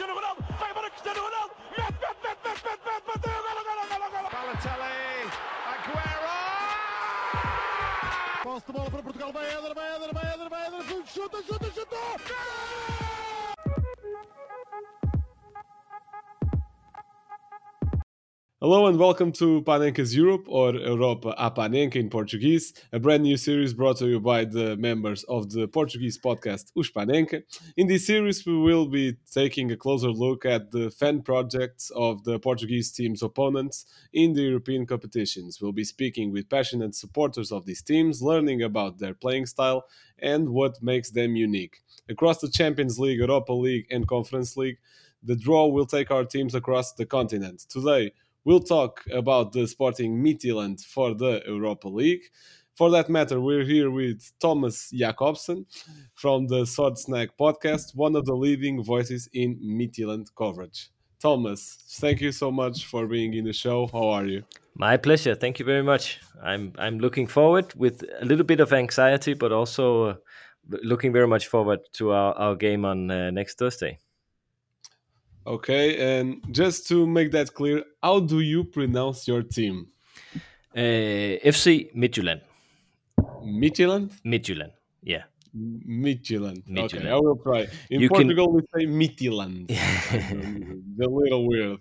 Cristiano Ronaldo, vai embora Cristiano Ronaldo, mete, mete, mete, mete, mete, mete, bateu, golo, golo, golo, golo. Balotelli, Aguero! Posse de bola para Portugal, vai Éder, vai Éder, vai Éder, vai Éder, chuta, chuta, chuta! Hello and welcome to Panenka's Europe or Europa a Panenka in Portuguese, a brand new series brought to you by the members of the Portuguese podcast Os Panenka. In this series, we will be taking a closer look at the fan projects of the Portuguese team's opponents in the European competitions. We'll be speaking with passionate supporters of these teams, learning about their playing style and what makes them unique. Across the Champions League, Europa League, and Conference League, the draw will take our teams across the continent. Today, We'll talk about the Sporting Midtjylland for the Europa League. For that matter, we're here with Thomas Jakobsen from the Sword Snack podcast, one of the leading voices in Midtjylland coverage. Thomas, thank you so much for being in the show. How are you? My pleasure. Thank you very much. I'm I'm looking forward with a little bit of anxiety, but also uh, looking very much forward to our, our game on uh, next Thursday. Okay, and just to make that clear, how do you pronounce your team? Uh, FC Midtjylland. Midtjylland? Midtjylland. Yeah. Midtjylland. Okay, I will try. In You can- Portugal, we say Midtjylland. a little weird.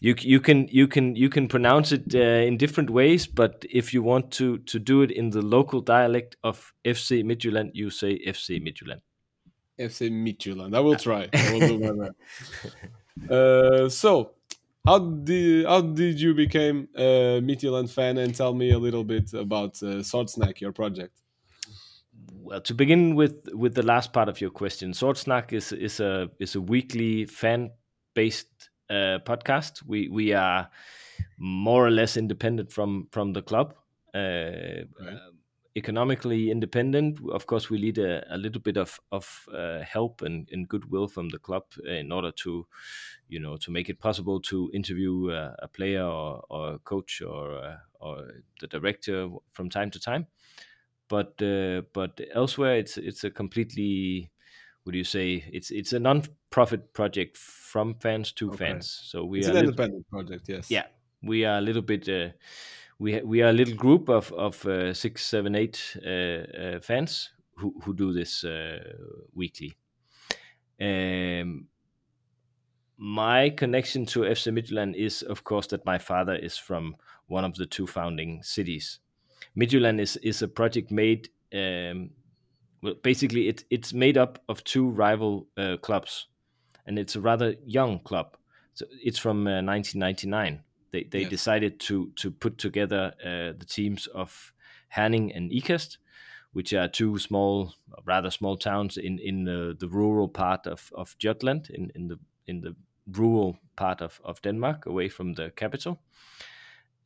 You you can you can you can pronounce it uh, in different ways, but if you want to to do it in the local dialect of FC Midtjylland, you say FC Midtjylland. FC Midtjylland. I will try. I will do my best. Uh, so, how did how did you become a Midtjylland fan? And tell me a little bit about uh, Sword Snack, your project. Well, to begin with with the last part of your question, Sword Snack is is a is a weekly fan based uh, podcast. We we are more or less independent from from the club. Uh, uh, economically independent. Of course, we need a, a little bit of of uh, help and, and goodwill from the club in order to, you know, to make it possible to interview uh, a player or, or a coach or uh, or the director from time to time but uh, but elsewhere it's it's a completely what do you say it's it's a non-profit project from fans to Okay. fans so we It's are an a little, independent project, yes. yeah we are a little bit uh, we we are a little group of of uh, six seven eight uh, uh, fans who who do this uh, weekly um my connection to FC Midtjylland is, of course, that my father is from one of the two founding cities. Midtjylland is is a project made. Um, well, basically, it, it's made up of two rival uh, clubs, and it's a rather young club. So it's from uh, 1999. They they Yes. decided to to put together uh, the teams of Herning and Ikast, which are two small, rather small towns in in uh, the rural part of of Jutland, in in the in the rural part of of Denmark, away from the capital.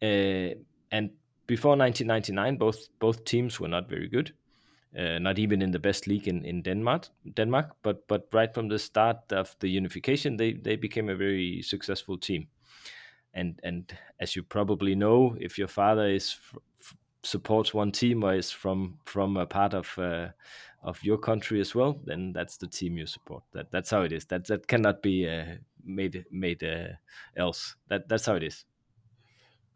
Uh, and before 1999, both both teams were not very good, uh, not even in the best league in, in Denmark. Denmark, but but right from the start of the unification, they they became a very successful team. And and as you probably know, if your father is supports one team or is from from a part of uh, of your country as well, then that's the team you support. That that's how it is. That that cannot be uh, made made uh, else. That that's how it is.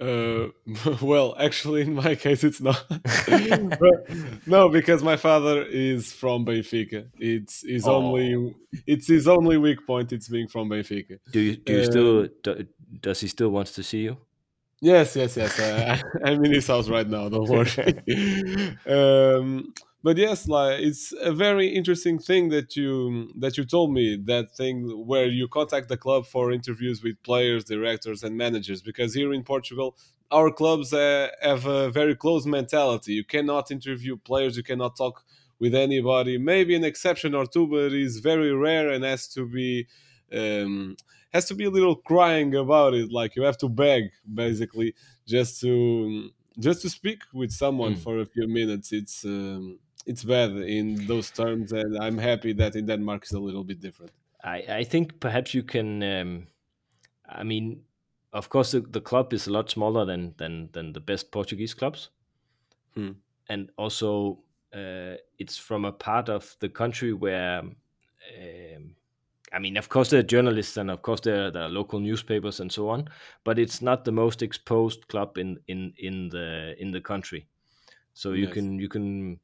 Uh, well, actually, in my case, it's not. But- no, because my father is from Benfica. It's his Oh. only. It's his only weak point. It's being from Benfica. Do you do you still do, does he still wants to see you? Yes, yes, yes. Uh, I'm in his house right now. Don't worry. um, but yes, like it's a very interesting thing that you that you told me. That thing where you contact the club for interviews with players, directors, and managers. Because here in Portugal, our clubs uh, have a very close mentality. You cannot interview players. You cannot talk with anybody. Maybe an exception or two, but it's very rare and has to be. Um, has to be a little crying about it like you have to beg basically just to just to speak with someone Mm. for a few minutes it's um, it's bad in those terms and i'm happy that in denmark it's a little bit different I I think perhaps you can. Um, I mean, of course, the, the club is a lot smaller than than than the best Portuguese clubs, Hmm. and also uh, it's from a part of the country where. Um, I mean, of course, there are journalists and of course there are, there are local newspapers and so on, but it's not the most exposed club in in in the in the country. So you Yes. can you can.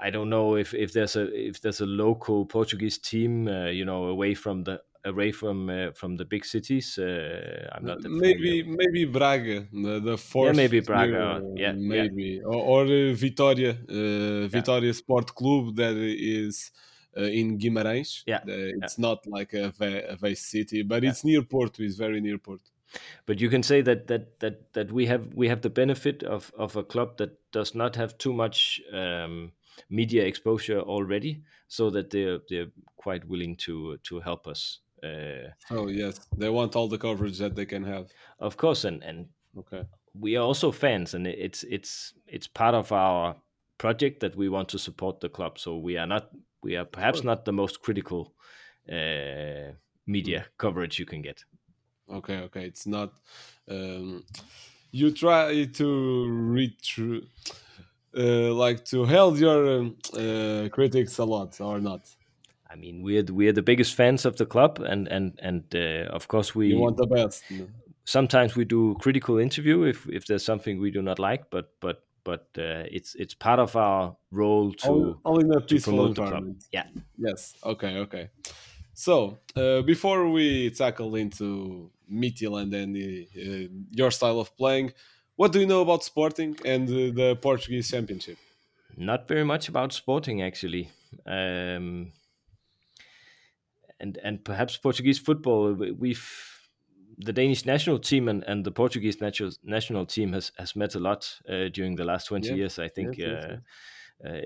I don't know if, if there's a if there's a local Portuguese team, uh, you know, away from the away from uh, from the big cities. Uh, I'm not maybe familiar. maybe Braga, the, the fourth. maybe Braga, uh, yeah, yeah. maybe or, or uh, Vitória, uh, Vitória Sport Club that is uh, in Guimarães. Yeah, Uh, it's not like a, ve- a city, but Yeah. it's near Porto. It's very near Porto. But you can say that that that that we have we have the benefit of of a club that does not have too much um, media exposure already, so that they're they're quite willing to to help us. Uh, Oh yes, they want all the coverage that they can have. of course, and and Okay. we are also fans, and it's it's it's part of our project that we want to support the club. So we are not we are perhaps not the most critical uh, media coverage you can get. Okay, okay. It's not. Um, you try to read through, uh, like to held your um, uh, critics a lot or not. I mean, we're the, we're the biggest fans of the club, and and and uh, of course we You want the best. sometimes we do critical interview if if there's something we do not like, but but but uh, it's it's part of our role to all, all to promote the club. Yeah. Yes. Okay. Okay. So uh, before we tackle into Midtjylland and uh, your style of playing, what do you know about Sporting and uh, the Portuguese Championship? Not very much about sporting actually. Um, and and perhaps Portuguese football. we- We've the Danish national team and, and the Portuguese national national team has has met a lot uh, during the last twenty Yes, years. I think yes, uh,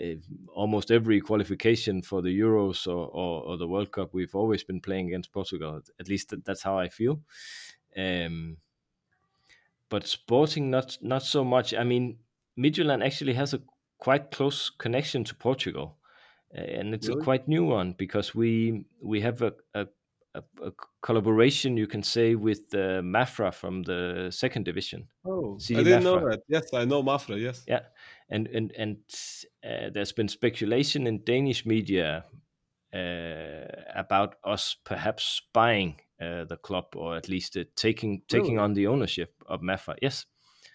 almost every qualification for the Euros or, or, or the World Cup, we've always been playing against Portugal. At least that- that's how I feel. Um, but Sporting, not not so much. I mean, Midtjylland actually has a quite close connection to Portugal, uh, and it's Really? a quite new one because we we have a, a, a, a collaboration, you can say, with uh, Mafra from the second division. Oh, CD I didn't know that. Yes, I know Mafra. Yes. Yeah, and and and uh, there's been speculation in Danish media uh, about us perhaps buying uh, the club or at least uh, taking taking Really? on the ownership of Mafra. Yes,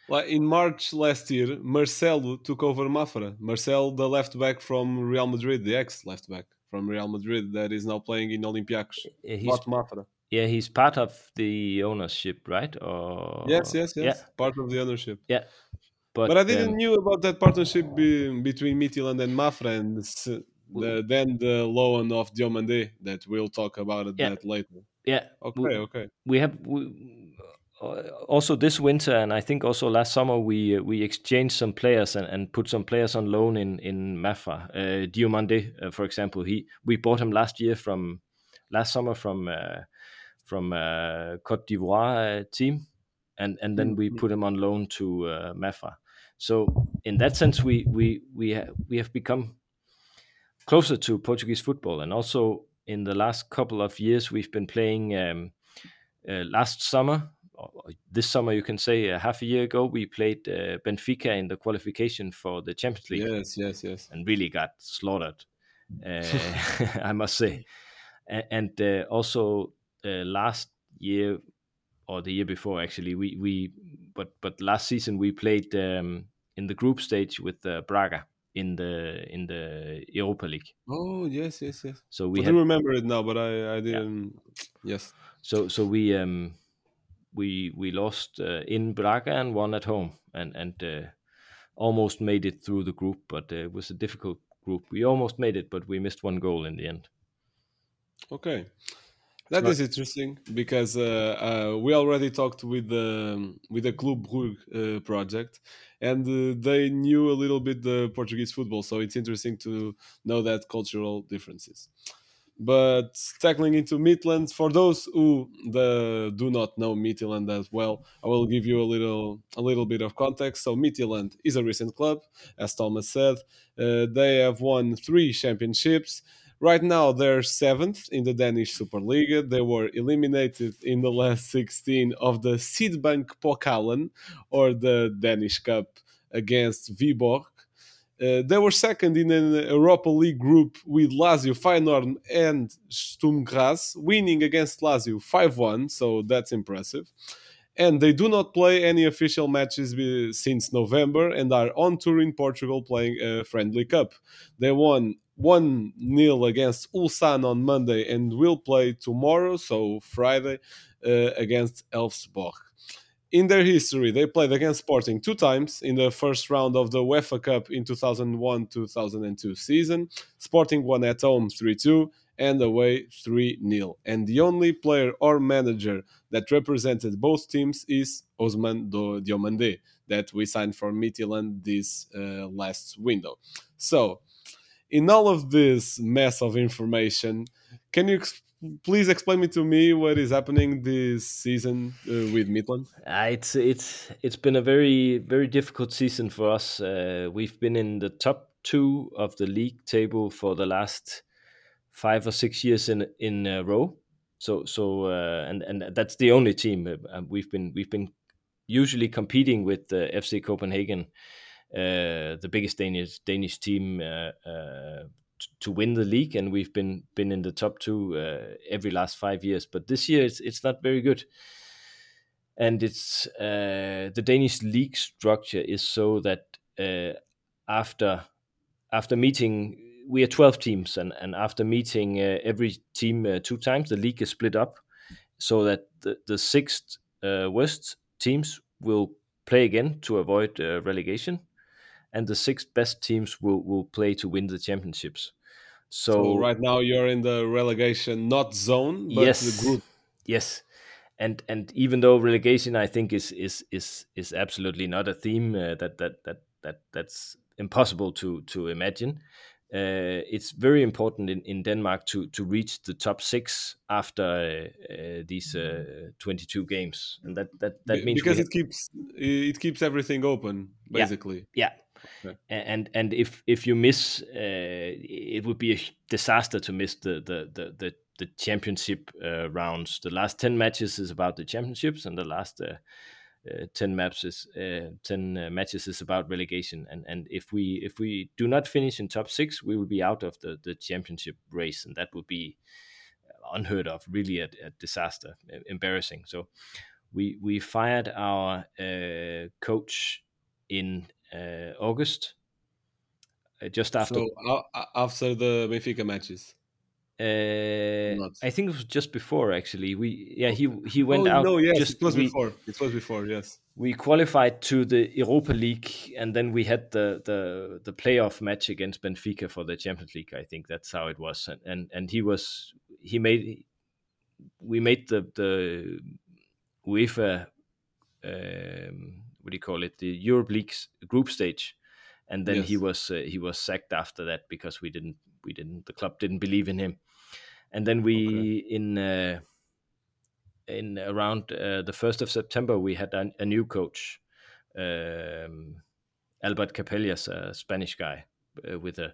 Like in March last year, Marcelo took over Mafra. Marcel, the left back from Real Madrid, the ex left back from Real Madrid that is now playing in Olympiacos. Uh, he's Mafra. yeah he's part of the ownership, right? Or Yes, yes, yes. yeah, Part of the ownership. yeah. But, But I didn't um, knew about that partnership be, between Midtjylland and Mafra and s- the, then the loan of Diomande that we'll talk about Yeah. that later. yeah. Okay, we- okay. we have we, uh, also this winter and I think also last summer we uh, we exchanged some players and, and put some players on loan in in Mafra. Uh, Diomande, uh, for example, he we bought him last year from last summer from uh, from uh, Cote d'Ivoire uh, team, and and then we put him on loan to uh, Mafra. So in that sense, we we we ha- we have become closer to Portuguese football, and also in the last couple of years we've been playing. Um, uh, last summer, this summer, you can say uh, half a year ago, we played uh, Benfica in the qualification for the Champions League Yes, yes, yes. and really got slaughtered. Uh, I must say, A- and uh, also uh, last year or the year before, actually, we we but but last season we played um, in the group stage with uh, Braga in the in the Europa League. Oh, yes, yes, yes. So we I had do remember it now, but I, I didn't. Yes. so so we um we we lost uh, in Braga and won at home and and uh, almost made it through the group but uh, it was a difficult group. We almost made it but we missed one goal in the end. Okay, that is interesting because uh, uh, we already talked with the with the Club Brugge uh, project, and uh, they knew a little bit the Portuguese football, so it's interesting to know that cultural differences. But tackling into Midland, for those who the, do not know Midland as well, I will give you a little a little bit of context. So Midland is a recent club, as Thomas said. Uh, they have won three championships. Right now, they're seventh in the Danish Superliga. They were eliminated in the last 16 of the Sydbank Pokalen, or the Danish Cup, against Viborg. Uh, they were second in an Europa League group with Lazio, Feyenoord, and Sturm Graz, winning against Lazio 5 1, so that's impressive. And they do not play any official matches since November and are on tour in Portugal playing a friendly cup. They won 1 0 against Ulsan on Monday and will play tomorrow, so Friday, uh, against Elfsborg in their history, they played against Sporting two times in the first round of the UEFA Cup in 2001 2002 season. Sporting won at home 3 2 and away 3 0. And the only player or manager that represented both teams is Ousmane Diomande, that we signed for Midtjylland this uh, last window. So, in all of this mess of information, can you please explain me to me what is happening this season uh, with Midland? Uh, it's it's it's been a very very difficult season for us. Uh, we've been in the top two of the league table for the last five or six years in in a row. So so uh, and and that's the only team uh, we've been we've been usually competing with uh, FC Copenhagen, the biggest Danish Danish team to win the league, and we've been been in the top two uh, every last five years. But this year, it's it's not very good, and it's uh, the Danish league structure is so that uh, after after meeting, we are twelve teams, and and after meeting uh, every team uh, two times, the league is split up so that the the sixth uh, worst teams will play again to avoid relegation and the six best teams will, will play to win the championships. So, so right now you're in the relegation not zone, but yes, the group. Yes, and and even though relegation, I think is is is is absolutely not a theme uh, that that that that that's impossible to to imagine. Uh, it's very important in, in Denmark to to reach the top six after uh, these uh, 22 games, and that that that means because it keeps it keeps everything open basically. Yeah, yeah Okay. And and if if you miss, uh, it would be a disaster to miss the the the the, the championship uh, rounds. The last ten matches is about the championships, and the last uh, uh ten maps is uh, ten uh, matches is about relegation. And and if we if we do not finish in top six, we will be out of the the championship race, and that would be unheard of. Really, a, a disaster, embarrassing. So. We, we fired our coach in uh, August, uh, just after. So uh, after the Benfica matches. Uh, I think it was just before actually. We yeah he he went oh, out. No, yes, just, it was we, before. It was before. Yes, we qualified to the Europa League, and then we had the the the playoff match against Benfica for the Champions League. I think that's how it was, and and, and he was he made we made the the UEFA um, what do you call it the Europe League's group stage, and then yes. he was uh, he was sacked after that because we didn't we didn't the club didn't believe in him, and then we okay. in uh, in around uh, the first of September we had a, a new coach, um, Albert Capellas, a Spanish guy uh, with a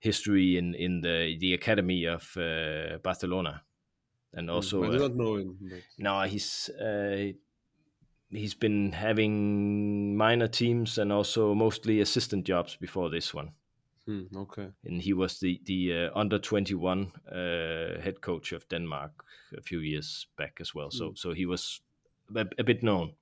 history in in the the academy of uh, Barcelona and hmm, also I do not know him. But... No, he's uh, he's been having minor teams and also mostly assistant jobs before this one. Hmm, okay. And he was the the uh, under twenty one uh, head coach of Denmark a few years back as well. So hmm. so he was a, a bit known.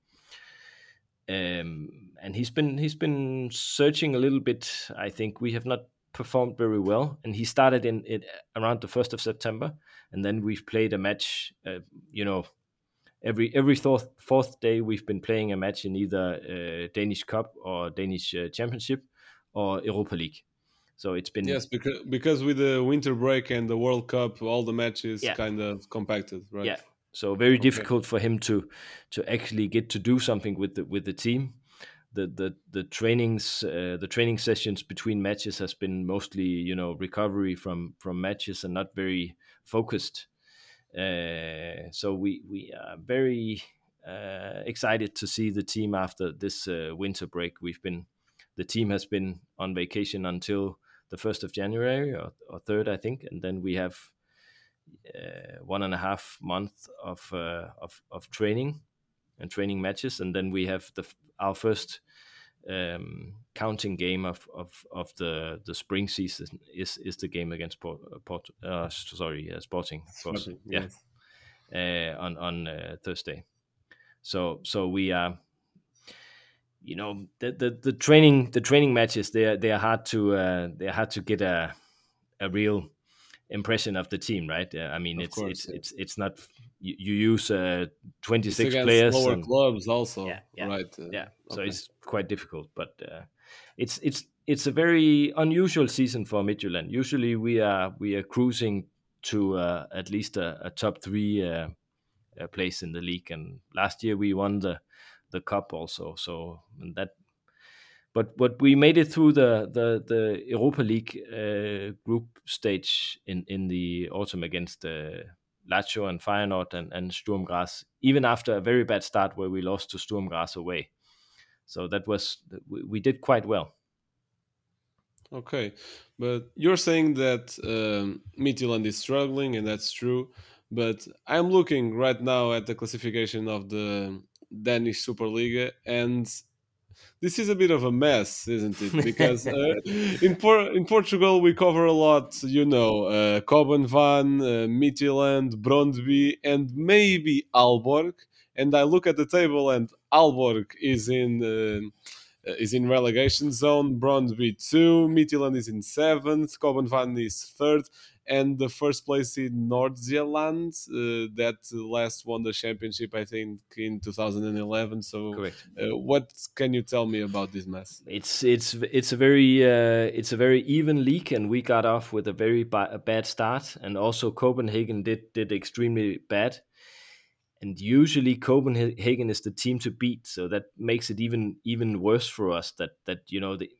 Um, and he's been he's been searching a little bit. I think we have not performed very well, and he started in it around the first of September, and then we've played a match. Uh, you know, every every fourth fourth day we've been playing a match in either uh, Danish Cup or Danish uh, Championship or Europa League. So it's been yes because because with the winter break and the World Cup, all the matches yeah. kind of compacted, right? Yeah. So very okay. difficult for him to to actually get to do something with the with the team. The the the trainings uh, the training sessions between matches has been mostly you know recovery from from matches and not very focused so we we are very uh, excited to see the team after this uh, winter break. We've been the team has been on vacation until the first of January or, or third, I think, and then we have uh, one and a half month of, uh, of of training and training matches, and then we have the our first um, counting game of, of, of the, the spring season is is the game against Port, Port uh, sorry uh, Sporting, of course. Sporting, yeah, yes. uh, on on uh, Thursday. So so we are, you know, the, the the training the training matches they are they are hard to uh, they are hard to get a a real impression of the team, right? Uh, I mean, Of it's course, it's yeah. it's it's not you, you use uh, twenty It's six against players. lower and- clubs also, Yeah, yeah, right? uh, yeah so okay. it's quite difficult but uh, it's it's it's a very unusual season for midtjylland. Usually we are we are cruising to uh, at least a, a top three uh, uh, place in the league. And last year we won the the cup also. So that but but we made it through the the the Europa League uh, group stage in in the autumn against uh, Lazio and Feyenoord and, and Sturm Graz, even after a very bad start where we lost to Sturm Graz away. So that was we, we did quite well. Okay, but you're saying that um, Midtjylland is struggling, and that's true. But I'm looking right now at the classification of the Danish Superliga, and this is a bit of a mess, isn't it? Because uh, in Por- in Portugal we cover a lot, you know, uh, København, uh, Midtjylland, Brondby, and maybe Aalborg. And I look at the table, and Aalborg is in. Uh, is in relegation zone. Brondby two, Midtjylland is in seventh, København is third, and the first place in Nordsjælland uh, that last won the championship, I think, in 2011. So, uh, what can you tell me about this mess? It's it's it's a very uh, it's a very even league, and we got off with a very ba- a bad start, and also Copenhagen did did extremely bad. And usually Copenhagen is the team to beat, so that makes it even even worse for us. That that you know the.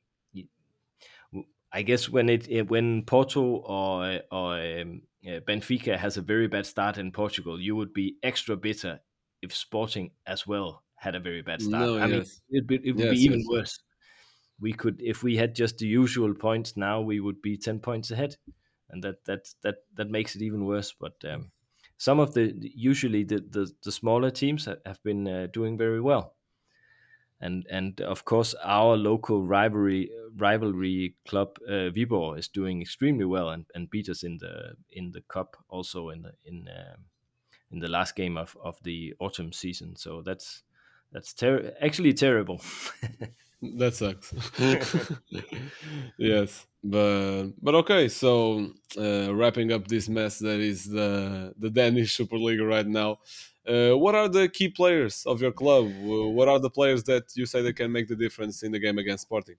I guess when it when Porto or or um, uh, Benfica has a very bad start in Portugal, you would be extra bitter if Sporting as well had a very bad start. No, I mean, yes. it, it, it would Yes, be even yes. worse. We could, if we had just the usual points now, we would be ten points ahead, and that that that that makes it even worse. But um, some of the usually the the, the smaller teams have been uh, doing very well and and of course our local rivalry rivalry club uh, Viborg is doing extremely well and, and beat us in the in the cup also in the in um, in the last game of, of the autumn season. So that's that's ter- actually terrible. That sucks. yes, but but okay. So uh, wrapping up this mess that is the the Danish Superliga right now. Uh, what are the key players of your club? What are the players that you say that can make the difference in the game against Sporting?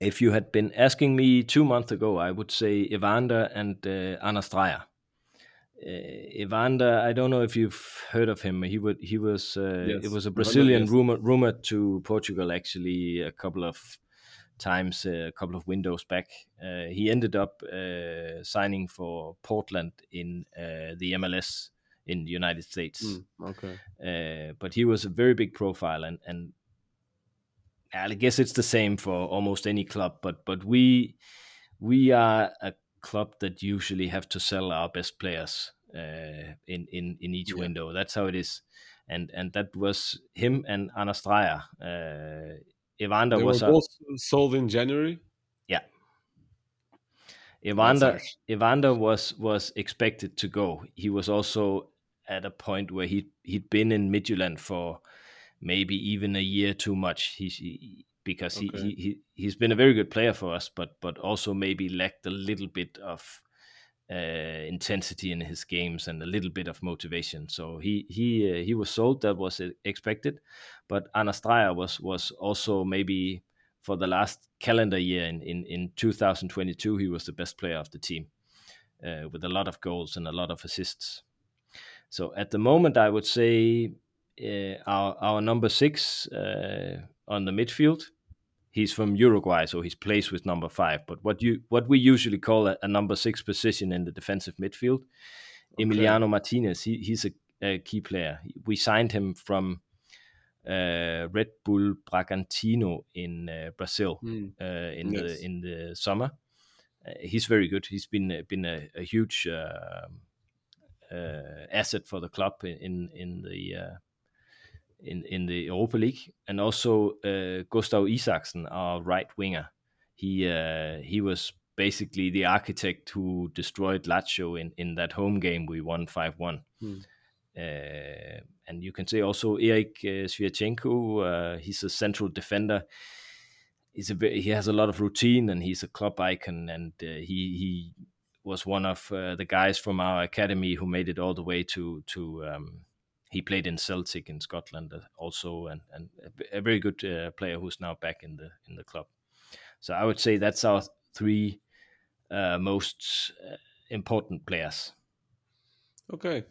if you had been asking me two months ago, I would say Evander and uh, Anders Dreyer. Uh, Evander, I don't know if you've heard of him. He would he was uh, Yes, it was a Brazilian yes. rumor rumored to Portugal actually a couple of times, uh, a couple of windows back. Uh, he ended up uh, signing for Portland in uh, the MLS in the United States. okay. Uh, but he was a very big profile, and and I guess it's the same for almost any club. But but we we are a club that usually have to sell our best players uh, in in in each Yeah. window. That's how it is, and and that was him and Dreyer. Uh, Evander They were was a, sold in January. yeah. Evander. Evander was was expected to go. He was also at a point where he he'd been in Midtjylland for maybe even a year too much. He, he because he, Okay. he he he's been a very good player for us, but but also maybe lacked a little bit of uh, intensity in his games and a little bit of motivation. So he he uh, he was sold. That was uh, expected, but Dreyer was was also maybe for the last calendar year in in, in 2022 he was the best player of the team uh, with a lot of goals and a lot of assists. So at the moment, I would say uh, our our number six uh, on the midfield. He's from Uruguay, so he plays with number five. But what you what we usually call a, a number six position in the defensive midfield, Emiliano Martinez. He, he's a, a key player. We signed him from uh, Red Bull Bragantino in uh, Brazil Hmm. uh, in Yes. the in the summer. Uh, he's very good. He's been uh, been a, a huge uh, uh, asset for the club in in the uh, in in the Europa League, and also uh, Gustav Isaksen, our right winger. He uh, he was basically the architect who destroyed Lazio in, in that home game we won 5 1. Hmm. Uh, and you can say also Erik uh, Sviatchenko, uh, he's a central defender. He's a ve- he has a lot of routine and he's a club icon. And uh, he he was one of uh, the guys from our academy who made it all the way to to. Um, he played in Celtic in Scotland uh, also, and and a, very good uh, player who's now back in the in the club. So I would say that's our three uh, most uh, important players. Okay,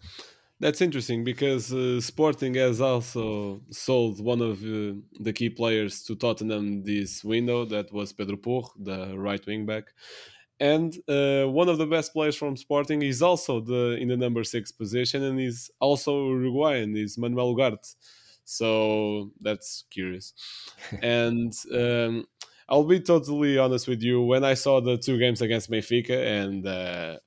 that's interesting because uh, Sporting has also sold one of uh, the key players to Tottenham this window. That was Pedro Porro, the right wing back, and uh, one of the best players from Sporting is also the in the number six position, and he's also Uruguayan. Is Manuel Ugarte. So that's curious, and. Um, I'll be totally honest with you. When I saw the two games against Benfica, and uh,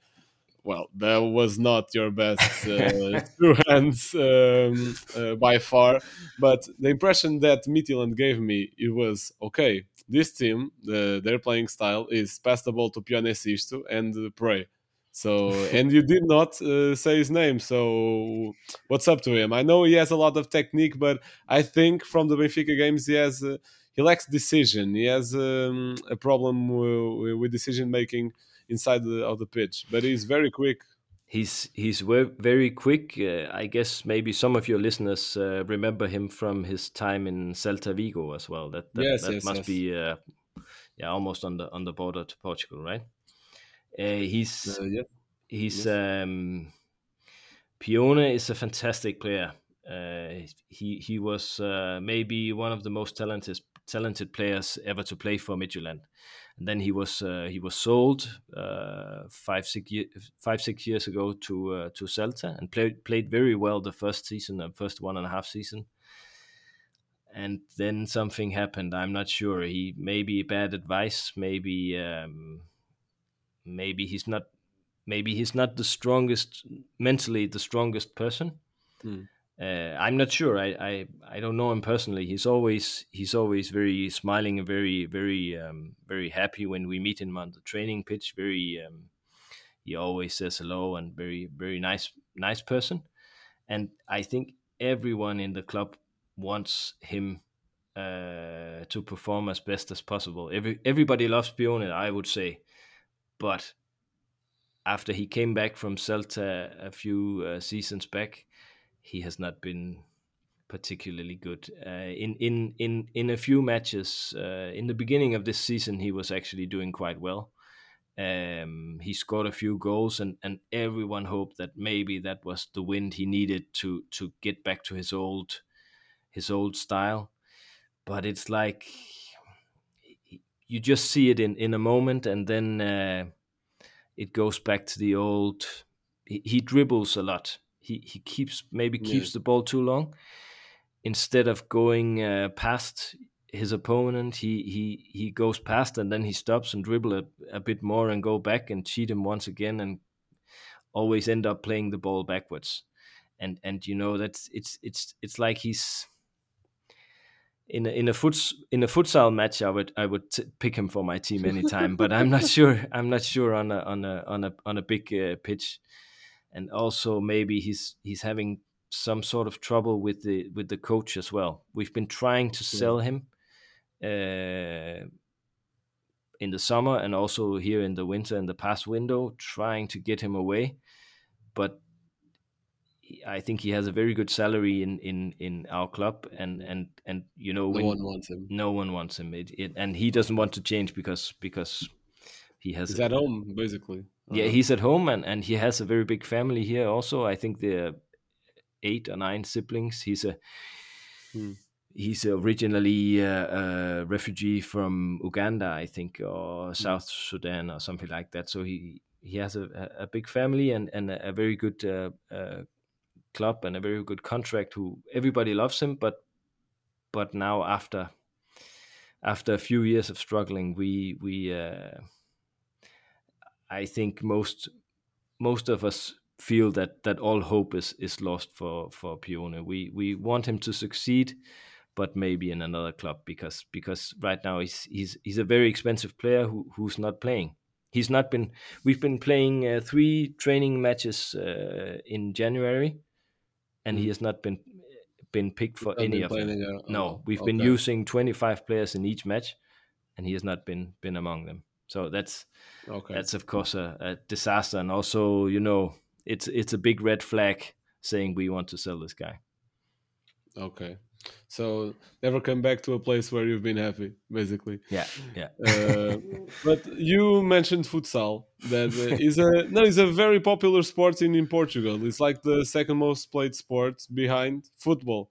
well, that was not your best uh, two hands um, uh, by far. But the impression that Midtjylland gave me, it was okay. This team, the, their playing style is pass the ball to Pione Sisto and uh, pray. So, and you did not uh, say his name. So, what's up to him? I know he has a lot of technique, but I think from the Benfica games, he has uh, he lacks decision. He has um, a problem with decision making inside the, of the pitch, but he's very quick. He's he's very quick. Uh, I guess maybe some of your listeners uh, remember him from his time in Celta Vigo as well. That that, Yes, that yes, must yes. be uh, yeah almost on the on the border to Portugal, right? Uh, he's Uh, yeah. he's um, Pione is a fantastic player. Uh, he he was uh, maybe one of the most talented talented players ever to play for Midtjylland. And then he was uh, he was sold uh, five six year, five six years ago to uh, to Celta and played played very well the first season, the first one and a half season. And then something happened. I'm not sure. He maybe bad advice. Maybe um, maybe he's not maybe he's not the strongest mentally the strongest person. Hmm. Uh, I'm not sure. I, I I don't know him personally. He's always he's always very smiling and very very um, very happy when we meet him on the training pitch. Very um, he always says hello and very very nice nice person. And I think everyone in the club wants him uh, to perform as best as possible. Every everybody loves Pione, I would say, but after he came back from Celta a few uh, seasons back, he has not been particularly good. Uh, in in in in a few matches uh, in the beginning of this season, he was actually doing quite well. Um, he scored a few goals, and and everyone hoped that maybe that was the wind he needed to to get back to his old his old style. But it's like you just see it in in a moment, and then uh, it goes back to the old. He, he dribbles a lot. He he keeps maybe keeps Yeah. the ball too long instead of going uh, past his opponent. He he he goes past and then he stops and dribble a, a bit more and go back and cheat him once again and always end up playing the ball backwards. And and you know that's it's it's it's like he's in a, in a foot in a futsal match, I would I would t- pick him for my team anytime. but I'm not sure. I'm not sure on a on a on a on a big uh, pitch, and also maybe he's he's having some sort of trouble with the with the coach as well. We've been trying to sell him uh, in the summer and also here in the winter in the past window, trying to get him away, but I think he has a very good salary in in in our club, and and and you know No one wants him. no one wants him, it, it, and he doesn't want to change because because he has He's at home, basically. yeah Uh, he's at home and and he has a very big family here also. I think they're eight or nine siblings. He's a Hmm. he's originally uh, a refugee from Uganda, I think, or South Sudan or something like that. So he he has a, a a big family and and a, a very good uh, uh, club and a very good contract. Who everybody loves him, but but now after after a few years of struggling, we we uh, I think most most of us feel that that all hope is is lost for for Pione. We we want him to succeed, but maybe in another club because because right now he's he's he's a very expensive player who who's not playing. He's not been. We've been playing uh, three training matches uh, in January, and he has not been been picked for any of them. there. No, we've been using 25 players in each match, and he has not been been among them. So that's Okay. that's of course a, a disaster, and also you know it's it's a big red flag saying we want to sell this guy. Okay. So never come back to a place where you've been happy, basically. Yeah, yeah. Uh, but you mentioned futsal. That uh, a no, it's a very popular sport in, in Portugal. It's like the second most played sport behind football.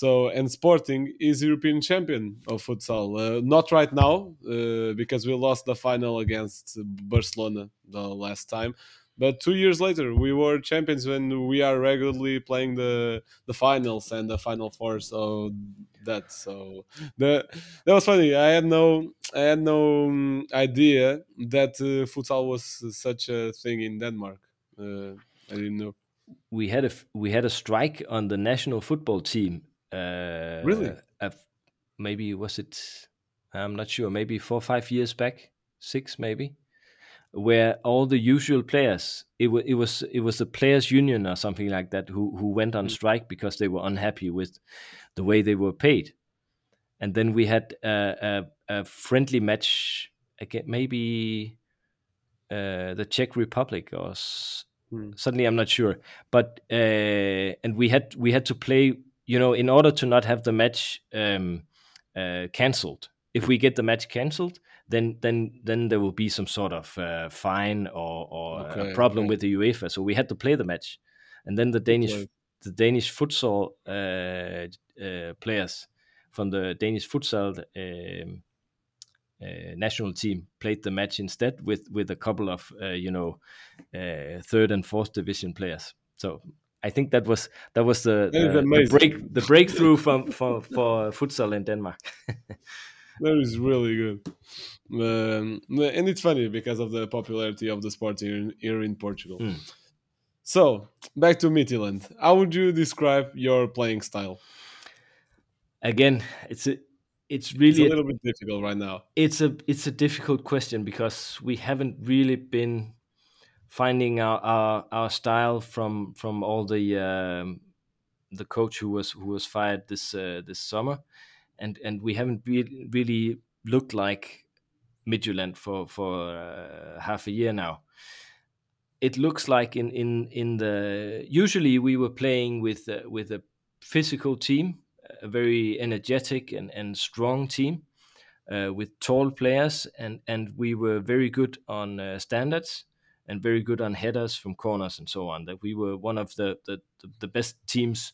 So and Sporting is European champion of futsal. Uh, not right now uh, because we lost the final against Barcelona the last time. But two years later, we were champions when we are regularly playing the the finals and the final four. So that so the that was funny. I had no I had no um, idea that uh, futsal was such a thing in Denmark. Uh, I didn't know. we had a we had a strike on the national football team. Uh, Really? maybe was it? I'm not sure. Maybe four or five years back, six maybe, where all the usual players. It was it was it was the players' union or something like that who who went on strike because they were unhappy with the way they were paid, and then we had a, a, a friendly match again, maybe uh, the Czech Republic or s- Hmm. suddenly I'm not sure, but uh, and we had we had to play. You know, in order to not have the match um, uh, cancelled. If we get the match cancelled, then then then there will be some sort of uh, fine or, or Okay, a problem okay. with the UEFA. So we had to play the match, and then the Danish play. the Danish futsal uh, uh, players from the Danish futsal um, uh, national team played the match instead with with a couple of uh, you know uh, third and fourth division players. So I think that was that was the, That the, the break the breakthrough from for for futsal in Denmark. That is really good. Um, and it's funny because of the popularity of the sport here in, here in Portugal. Mm. So, back to Midtjylland. How would you describe your playing style? Again, it's a it's It's really a a, little bit difficult right now. it's a it's a difficult question because we haven't really been finding our our, our style from from all the um, the coach who was who was fired this uh, this summer, and and we haven't really really looked like Midtjylland for for uh, half a year now. It looks like in in in the usually we were playing with uh, with a physical team, a very energetic and and strong team uh, with tall players, and and we were very good on uh, standards and very good on headers from corners and so on. That we were one of the the, the, the best teams.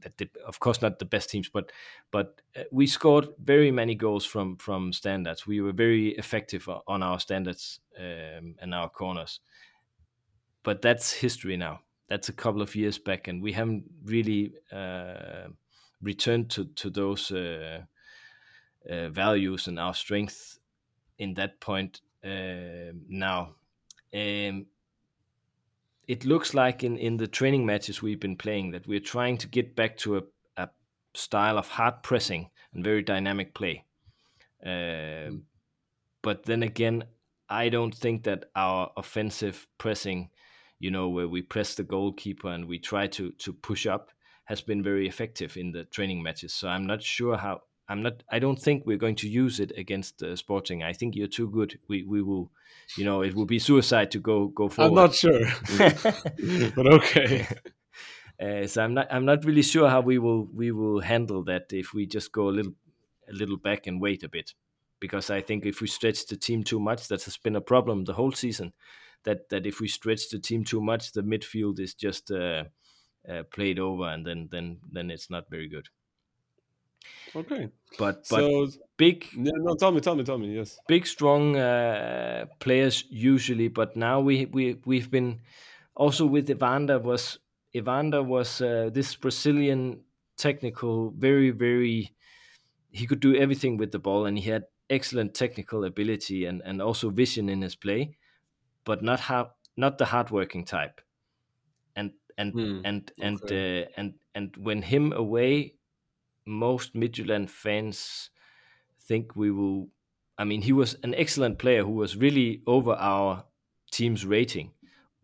That did, of course not the best teams, but but uh, we scored very many goals from from standards. We were very effective on our standards um, and our corners. But that's history now. That's a couple of years back, and we haven't really uh, returned to to those uh, uh, values and our strength in that point uh, now. Um, it looks like in, in the training matches we've been playing that we're trying to get back to a, a style of hard pressing and very dynamic play. Um, But then again, I don't think that our offensive pressing, you know, where we press the goalkeeper and we try to to push up, has been very effective in the training matches. So I'm not sure how. I'm not. I don't think we're going to use it against uh, Sporting. I think you're too good. We we will, you know, it will be suicide to go go forward. I'm not sure, but okay. Uh, so I'm not I'm not really sure how we will we will handle that if we just go a little a little back and wait a bit, because I think if we stretch the team too much, that has been a problem the whole season. That that if we stretch the team too much, the midfield is just uh, uh, played over, and then then then it's not very good. Okay. But but So, big yeah, no, tell me, tell me, tell me. Yes. big strong uh, players usually, but now we we we've been also with Evander was Evander was uh, this Brazilian technical very very he could do everything with the ball and he had excellent technical ability and and also vision in his play, but not have not the hardworking type, and and Hmm, and and uh, and and when him away, most Midtjylland fans think we will. I mean, he was an excellent player who was really over our team's rating,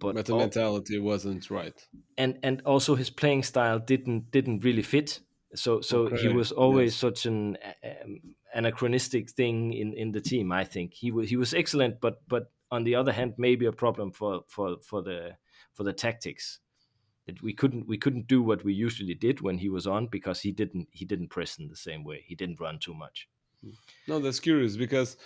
but But the all, mentality wasn't right. and and also his playing style didn't didn't really fit. So so he was always Yes. such an um, anachronistic thing in, in the team. I think he was he was excellent, but but on the other hand, maybe a problem for for for the for the tactics that we couldn't we couldn't do what we usually did when he was on because he didn't he didn't press in the same way. He didn't run too much. No, that's curious because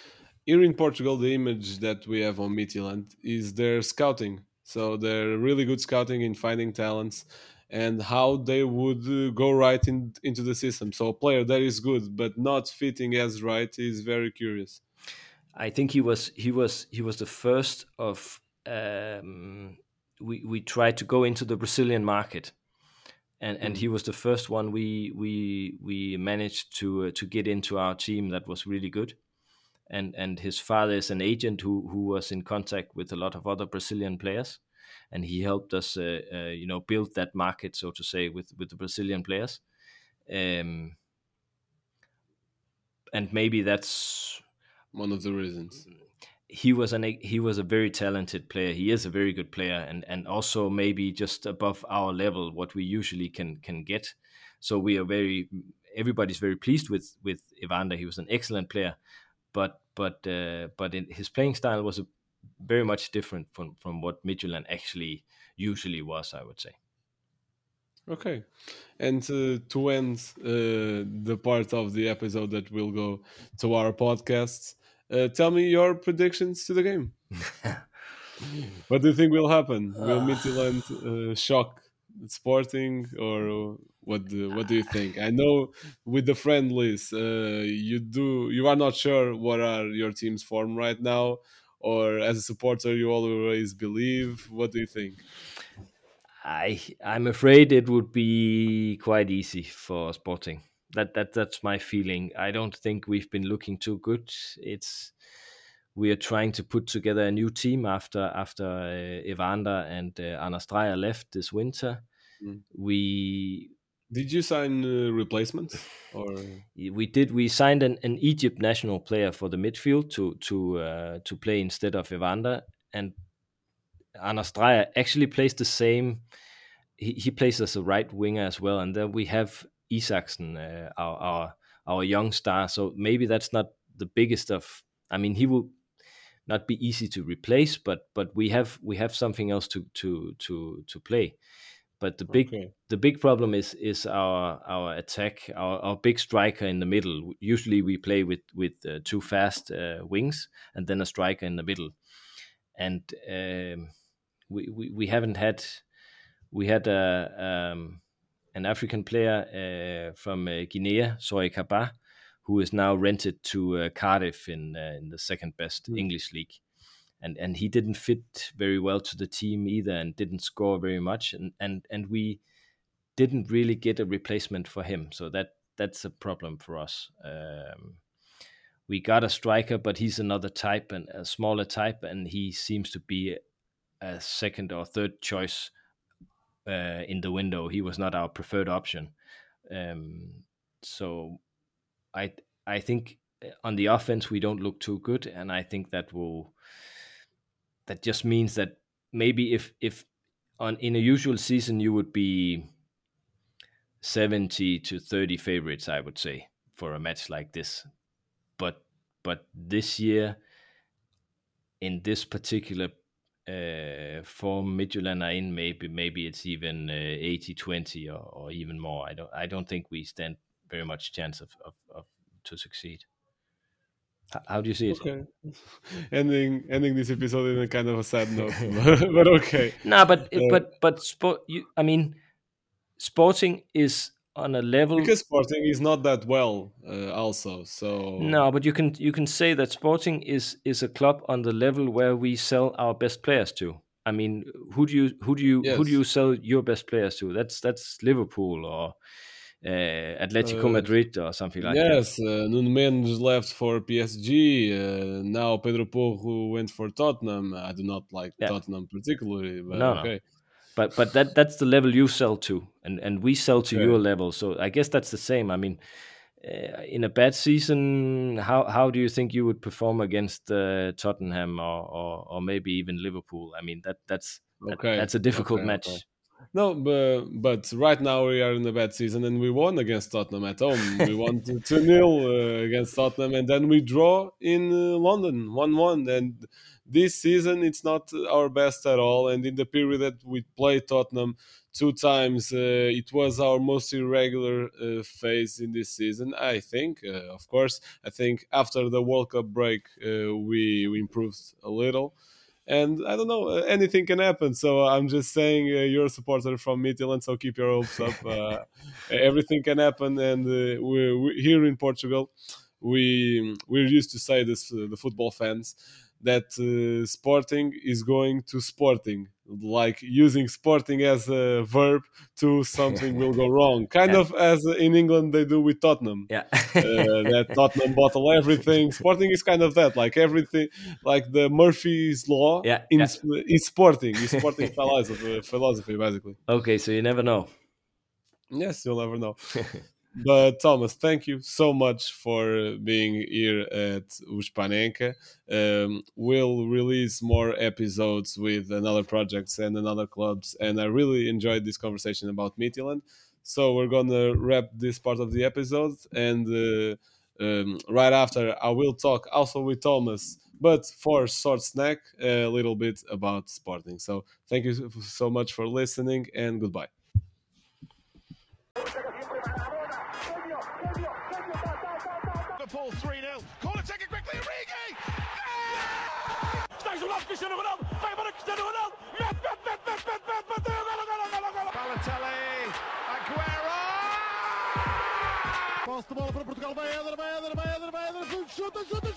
here in Portugal, the image that we have on Midtjylland is their scouting. So they're really good scouting in finding talents and how they would uh, go right in, into the system. So a player that is good but not fitting as right is very curious. I think he was he was he was the first of um, we we tried to go into the Brazilian market, and and Mm. he was the first one we we we managed to uh, to get into our team that was really good, and and his father is an agent who who was in contact with a lot of other Brazilian players, and he helped us uh, uh, you know build that market so to say with with the Brazilian players, um, and maybe that's One of the reasons. He was an he was a very talented player. He is a very good player, and and also maybe just above our level, what we usually can can get. So we are very everybody's very pleased with with Evander. He was an excellent player, but but uh, but in, his playing style was a, very much different from from what Midtjylland actually usually was. I would say. Okay. And uh, to end uh, the part of the episode that will go to our podcast, uh, tell me your predictions to the game. What do you think will happen? Will Midtjylland uh, shock Sporting, or what? Do, what do you think? I know with the friendlies, uh, you do you are not sure what are your team's form right now, or as a supporter, you always believe. What do you think? I I'm afraid it would be quite easy for Sporting. That that that's my feeling. I don't think we've been looking too good. It's we are trying to put together a new team after after uh, Evander and uh, Anders Dreyer left this winter. Mm. We Did you sign uh, replacements or? we did we signed an, an Egypt national player for the midfield to to uh, to play instead of Evander and Anders Dreyer actually plays the same. He, he plays as a right winger as well, and then we have Isaksen, uh, our, our our young star. So maybe that's not the biggest of. I mean, he will not be easy to replace, but but we have we have something else to to to to play. But the big Okay. the big problem is is our our attack, our, our big striker in the middle. Usually we play with with uh, two fast uh, wings and then a striker in the middle, and um, we, we we haven't had we had a um, an African player uh, from uh, Guinea, Sory Kaba, who is now rented to uh, Cardiff in uh, in the second best Hmm. English league, and and he didn't fit very well to the team either, and didn't score very much, and and and we didn't really get a replacement for him, so that that's a problem for us. Um, we got a striker, but he's another type and a smaller type, and he seems to be a second or third choice uh, in the window. He was not our preferred option. Um, so I I think uh, on the offense we don't look too good, and I think that will that just means that maybe if if on in a usual season you would be 70 to 30 favorites i would say for a match like this but but this year in this particular uh, form Midtjylland are in, maybe maybe it's even uh, 80-20 or, or even more. I don't I don't think we stand very much chance of, of, of to succeed. How do you see it? Okay. ending ending this episode in a kind of a sad note, but okay. No, but Uh, but but sport. You, I mean, Sporting is on a level. because Sporting is not that well, uh, also. So No, but you can you can say that Sporting is is a club on the level where we sell our best players to. I mean, who do you who do you who do you sell your best players to? That's that's Liverpool or uh, Atletico Uh, Madrid or something like that. yes, uh, Nuno Mendes left for PSG. Uh, now Pedro Porro went for Tottenham. I do not like Yeah. Tottenham particularly, but No, no. Okay. But but that that's the level you sell to, and and we sell to Okay. your level. So I guess that's the same. I mean, uh, in a bad season, how how do you think you would perform against uh, Tottenham or, or or maybe even Liverpool? I mean that that's that- that's a difficult okay, match. okay. No, but, but right now we are in a bad season and we won against Tottenham at home. we won 2 0 uh, against Tottenham and then we draw in uh, London 1 1. And this season it's not our best at all. And in the period that we played Tottenham two times, uh, it was our most irregular uh, phase in this season, I think. Uh, of course, I think after the World Cup break, uh, we, we improved a little and I don't know, uh, anything can happen. So I'm just saying, uh, you're a supporter from Midtjylland, so keep your hopes up. Uh, everything can happen, and uh, we, we, here in Portugal, we we're used to say this, the football fans, that uh, Sporting is going to Sporting, like using Sporting as a verb to something will go wrong, kind Yeah. of as in England they do with Tottenham Yeah. uh, that Tottenham bottle everything. Sporting is kind of that, like everything, like the Murphy's law Yeah, in yeah. is Sporting, is Sporting philosophy, philosophy basically. okay, so you never know. Yes, you'll never know. But Thomas, thank you so much for being here at Uspanenka. Um, we'll release more episodes with another projects and another clubs, and I really enjoyed this conversation about Midtjylland. So we're gonna wrap this part of the episode, and uh, um, right after I will talk also with Thomas, but for a short snack a little bit about Sporting. So thank you so much for listening, and goodbye. Cristiano Ronaldo. Vai embora Cristiano Ronaldo. Mete, mete, mete, mete, mete, mete, bateu. Golo, golo, golo, golo. Balotelli. Aguero! Posse de bola para Portugal. Vai Éder, vai Éder, vai Éder, vai Éder. Chuta, chuta,